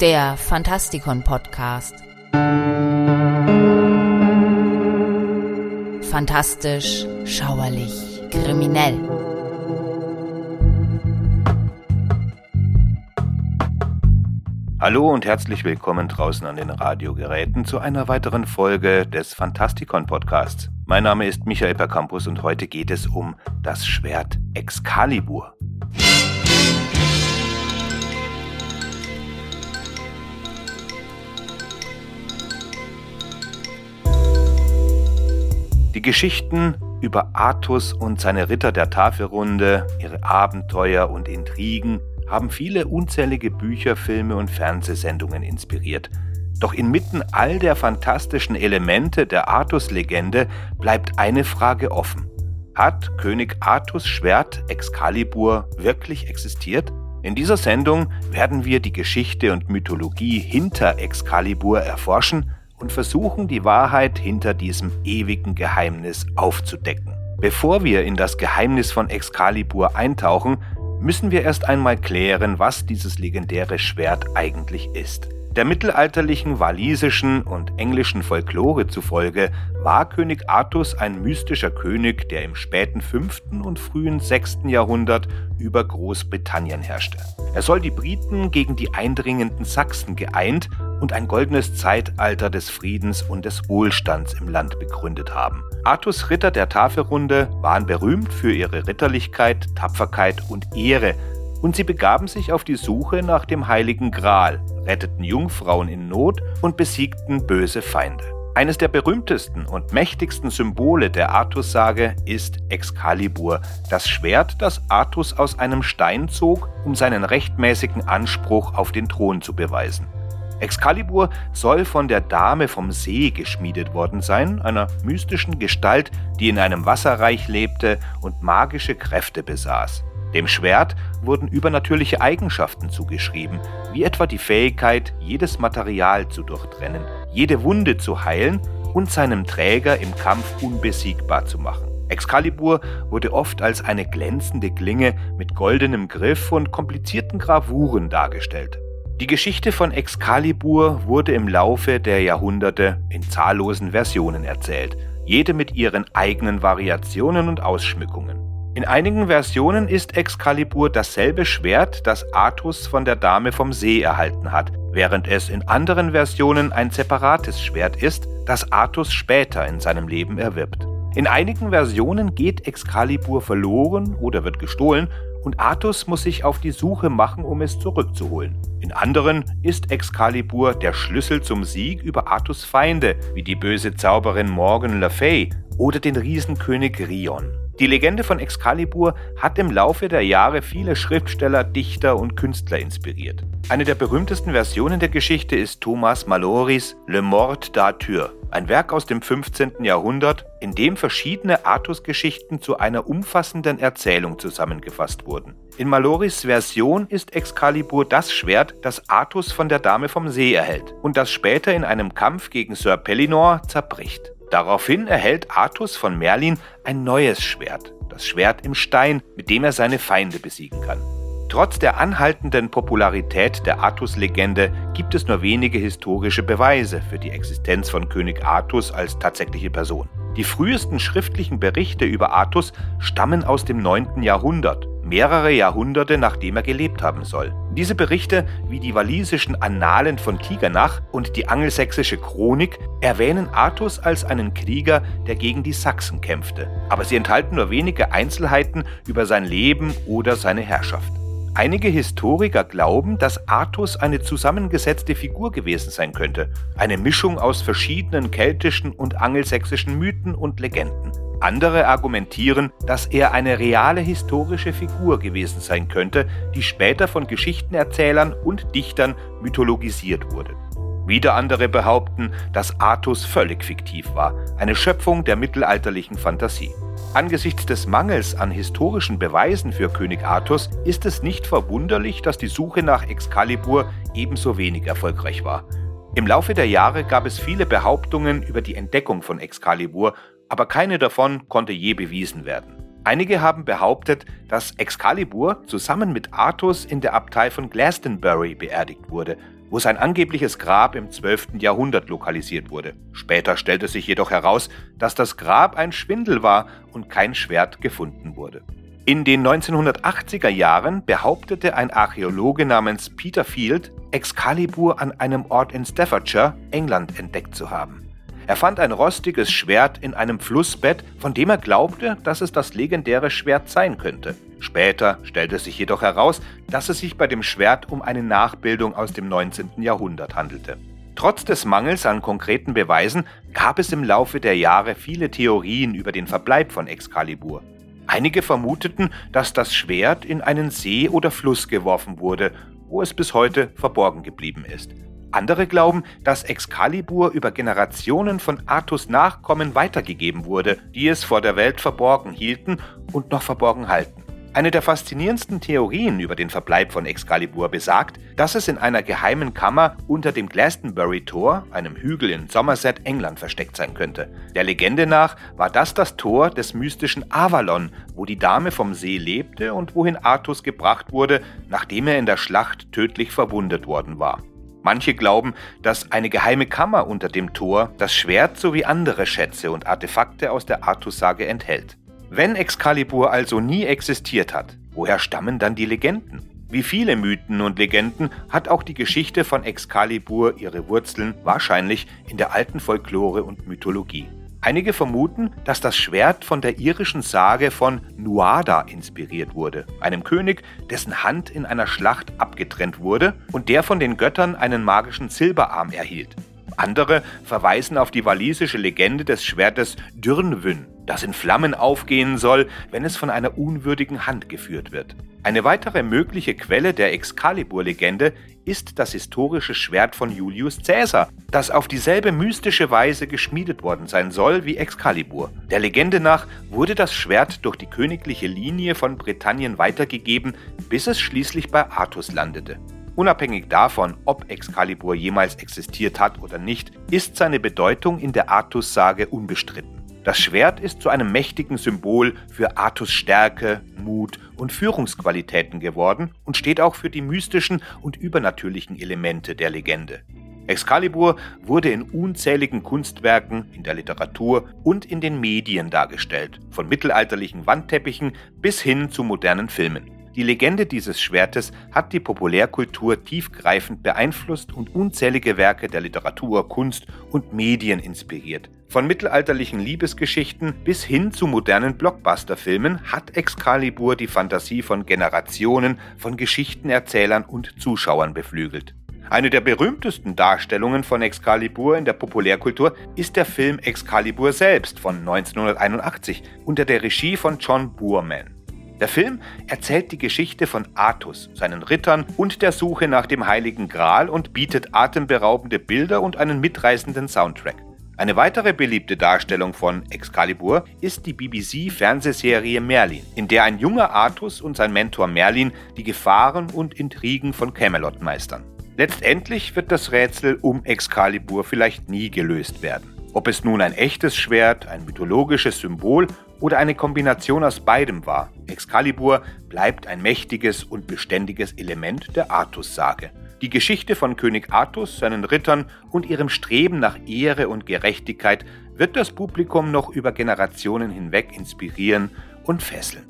der Fantastikon Podcast. Fantastisch, schauerlich, kriminell. Hallo und herzlich willkommen draußen an den Radiogeräten zu einer weiteren Folge des Fantastikon Podcasts. Mein Name ist Michael Percampus und heute geht es um das Schwert Excalibur. Die Geschichten über Artus und seine Ritter der Tafelrunde, ihre Abenteuer und Intrigen haben viele unzählige Bücher, Filme und Fernsehsendungen inspiriert. Doch inmitten all der fantastischen Elemente der Artus-Legende bleibt eine Frage offen. Hat König Artus Schwert Excalibur wirklich existiert? In dieser Sendung werden wir die Geschichte und Mythologie hinter Excalibur erforschen und versuchen, die Wahrheit hinter diesem ewigen Geheimnis aufzudecken. Bevor wir in das Geheimnis von Excalibur eintauchen, müssen wir erst einmal klären, was dieses legendäre Schwert eigentlich ist. Der mittelalterlichen walisischen und englischen Folklore zufolge war König Artus ein mystischer König, der im späten 5. und frühen 6. Jahrhundert über Großbritannien herrschte. Er soll die Briten gegen die eindringenden Sachsen geeint und ein goldenes Zeitalter des Friedens und des Wohlstands im Land begründet haben. Artus Ritter der Tafelrunde waren berühmt für ihre Ritterlichkeit, Tapferkeit und Ehre, und sie begaben sich auf die Suche nach dem heiligen Gral, retteten Jungfrauen in Not und besiegten böse Feinde. Eines der berühmtesten und mächtigsten Symbole der Artus-Sage ist Excalibur, das Schwert, das Artus aus einem Stein zog, um seinen rechtmäßigen Anspruch auf den Thron zu beweisen. Excalibur soll von der Dame vom See geschmiedet worden sein, einer mystischen Gestalt, die in einem Wasserreich lebte und magische Kräfte besaß. Dem Schwert wurden übernatürliche Eigenschaften zugeschrieben, wie etwa die Fähigkeit, jedes Material zu durchtrennen, jede Wunde zu heilen und seinem Träger im Kampf unbesiegbar zu machen. Excalibur wurde oft als eine glänzende Klinge mit goldenem Griff und komplizierten Gravuren dargestellt. Die Geschichte von Excalibur wurde im Laufe der Jahrhunderte in zahllosen Versionen erzählt, jede mit ihren eigenen Variationen und Ausschmückungen. In einigen Versionen ist Excalibur dasselbe Schwert, das Artus von der Dame vom See erhalten hat, während es in anderen Versionen ein separates Schwert ist, das Artus später in seinem Leben erwirbt. In einigen Versionen geht Excalibur verloren oder wird gestohlen und Artus muss sich auf die Suche machen, um es zurückzuholen. In anderen ist Excalibur der Schlüssel zum Sieg über Artus Feinde, wie die böse Zauberin Morgan Le Fay oder den Riesenkönig Rion. Die Legende von Excalibur hat im Laufe der Jahre viele Schriftsteller, Dichter und Künstler inspiriert. Eine der berühmtesten Versionen der Geschichte ist Thomas Maloris Le Mort d'Arthur, ein Werk aus dem 15. Jahrhundert, in dem verschiedene Artus-Geschichten zu einer umfassenden Erzählung zusammengefasst wurden. In Maloris Version ist Excalibur das Schwert, das Artus von der Dame vom See erhält und das später in einem Kampf gegen Sir Pellinor zerbricht. Daraufhin erhält Artus von Merlin ein neues Schwert, das Schwert im Stein, mit dem er seine Feinde besiegen kann. Trotz der anhaltenden Popularität der Artus-Legende gibt es nur wenige historische Beweise für die Existenz von König Artus als tatsächliche Person. Die frühesten schriftlichen Berichte über Artus stammen aus dem 9. Jahrhundert mehrere Jahrhunderte nachdem er gelebt haben soll. Diese Berichte, wie die walisischen Annalen von Tigernach und die angelsächsische Chronik, erwähnen Artus als einen Krieger, der gegen die Sachsen kämpfte, aber sie enthalten nur wenige Einzelheiten über sein Leben oder seine Herrschaft. Einige Historiker glauben, dass Artus eine zusammengesetzte Figur gewesen sein könnte, eine Mischung aus verschiedenen keltischen und angelsächsischen Mythen und Legenden. Andere argumentieren, dass er eine reale historische Figur gewesen sein könnte, die später von Geschichtenerzählern und Dichtern mythologisiert wurde. Wieder andere behaupten, dass Artus völlig fiktiv war, eine Schöpfung der mittelalterlichen Fantasie. Angesichts des Mangels an historischen Beweisen für König Artus ist es nicht verwunderlich, dass die Suche nach Excalibur ebenso wenig erfolgreich war. Im Laufe der Jahre gab es viele Behauptungen über die Entdeckung von Excalibur aber keine davon konnte je bewiesen werden. Einige haben behauptet, dass Excalibur zusammen mit Artus in der Abtei von Glastonbury beerdigt wurde, wo sein angebliches Grab im 12. Jahrhundert lokalisiert wurde. Später stellte sich jedoch heraus, dass das Grab ein Schwindel war und kein Schwert gefunden wurde. In den 1980er Jahren behauptete ein Archäologe namens Peter Field, Excalibur an einem Ort in Staffordshire, England, entdeckt zu haben. Er fand ein rostiges Schwert in einem Flussbett, von dem er glaubte, dass es das legendäre Schwert sein könnte. Später stellte sich jedoch heraus, dass es sich bei dem Schwert um eine Nachbildung aus dem 19. Jahrhundert handelte. Trotz des Mangels an konkreten Beweisen gab es im Laufe der Jahre viele Theorien über den Verbleib von Excalibur. Einige vermuteten, dass das Schwert in einen See oder Fluss geworfen wurde, wo es bis heute verborgen geblieben ist. Andere glauben, dass Excalibur über Generationen von Artus Nachkommen weitergegeben wurde, die es vor der Welt verborgen hielten und noch verborgen halten. Eine der faszinierendsten Theorien über den Verbleib von Excalibur besagt, dass es in einer geheimen Kammer unter dem Glastonbury Tor, einem Hügel in Somerset, England, versteckt sein könnte. Der Legende nach war das das Tor des mystischen Avalon, wo die Dame vom See lebte und wohin Artus gebracht wurde, nachdem er in der Schlacht tödlich verwundet worden war. Manche glauben, dass eine geheime Kammer unter dem Tor das Schwert sowie andere Schätze und Artefakte aus der Artussage enthält. Wenn Excalibur also nie existiert hat, woher stammen dann die Legenden? Wie viele Mythen und Legenden hat auch die Geschichte von Excalibur ihre Wurzeln wahrscheinlich in der alten Folklore und Mythologie. Einige vermuten, dass das Schwert von der irischen Sage von Nuada inspiriert wurde, einem König, dessen Hand in einer Schlacht abgetrennt wurde und der von den Göttern einen magischen Silberarm erhielt. Andere verweisen auf die walisische Legende des Schwertes Dürnwyn, das in Flammen aufgehen soll, wenn es von einer unwürdigen Hand geführt wird. Eine weitere mögliche Quelle der Excalibur-Legende ist das historische Schwert von Julius Caesar, das auf dieselbe mystische Weise geschmiedet worden sein soll wie Excalibur. Der Legende nach wurde das Schwert durch die königliche Linie von Britannien weitergegeben, bis es schließlich bei Artus landete. Unabhängig davon, ob Excalibur jemals existiert hat oder nicht, ist seine Bedeutung in der Artus-Sage unbestritten. Das Schwert ist zu einem mächtigen Symbol für Artus Stärke, Mut und Führungsqualitäten geworden und steht auch für die mystischen und übernatürlichen Elemente der Legende. Excalibur wurde in unzähligen Kunstwerken, in der Literatur und in den Medien dargestellt, von mittelalterlichen Wandteppichen bis hin zu modernen Filmen. Die Legende dieses Schwertes hat die Populärkultur tiefgreifend beeinflusst und unzählige Werke der Literatur, Kunst und Medien inspiriert. Von mittelalterlichen Liebesgeschichten bis hin zu modernen Blockbuster-Filmen hat Excalibur die Fantasie von Generationen von Geschichtenerzählern und Zuschauern beflügelt. Eine der berühmtesten Darstellungen von Excalibur in der Populärkultur ist der Film Excalibur selbst von 1981 unter der Regie von John Boorman. Der Film erzählt die Geschichte von Artus, seinen Rittern und der Suche nach dem Heiligen Gral und bietet atemberaubende Bilder und einen mitreißenden Soundtrack. Eine weitere beliebte Darstellung von Excalibur ist die BBC-Fernsehserie Merlin, in der ein junger Artus und sein Mentor Merlin die Gefahren und Intrigen von Camelot meistern. Letztendlich wird das Rätsel um Excalibur vielleicht nie gelöst werden. Ob es nun ein echtes Schwert, ein mythologisches Symbol oder eine Kombination aus beidem war, Excalibur bleibt ein mächtiges und beständiges Element der Artus-Sage. Die Geschichte von König Artus, seinen Rittern und ihrem Streben nach Ehre und Gerechtigkeit wird das Publikum noch über Generationen hinweg inspirieren und fesseln.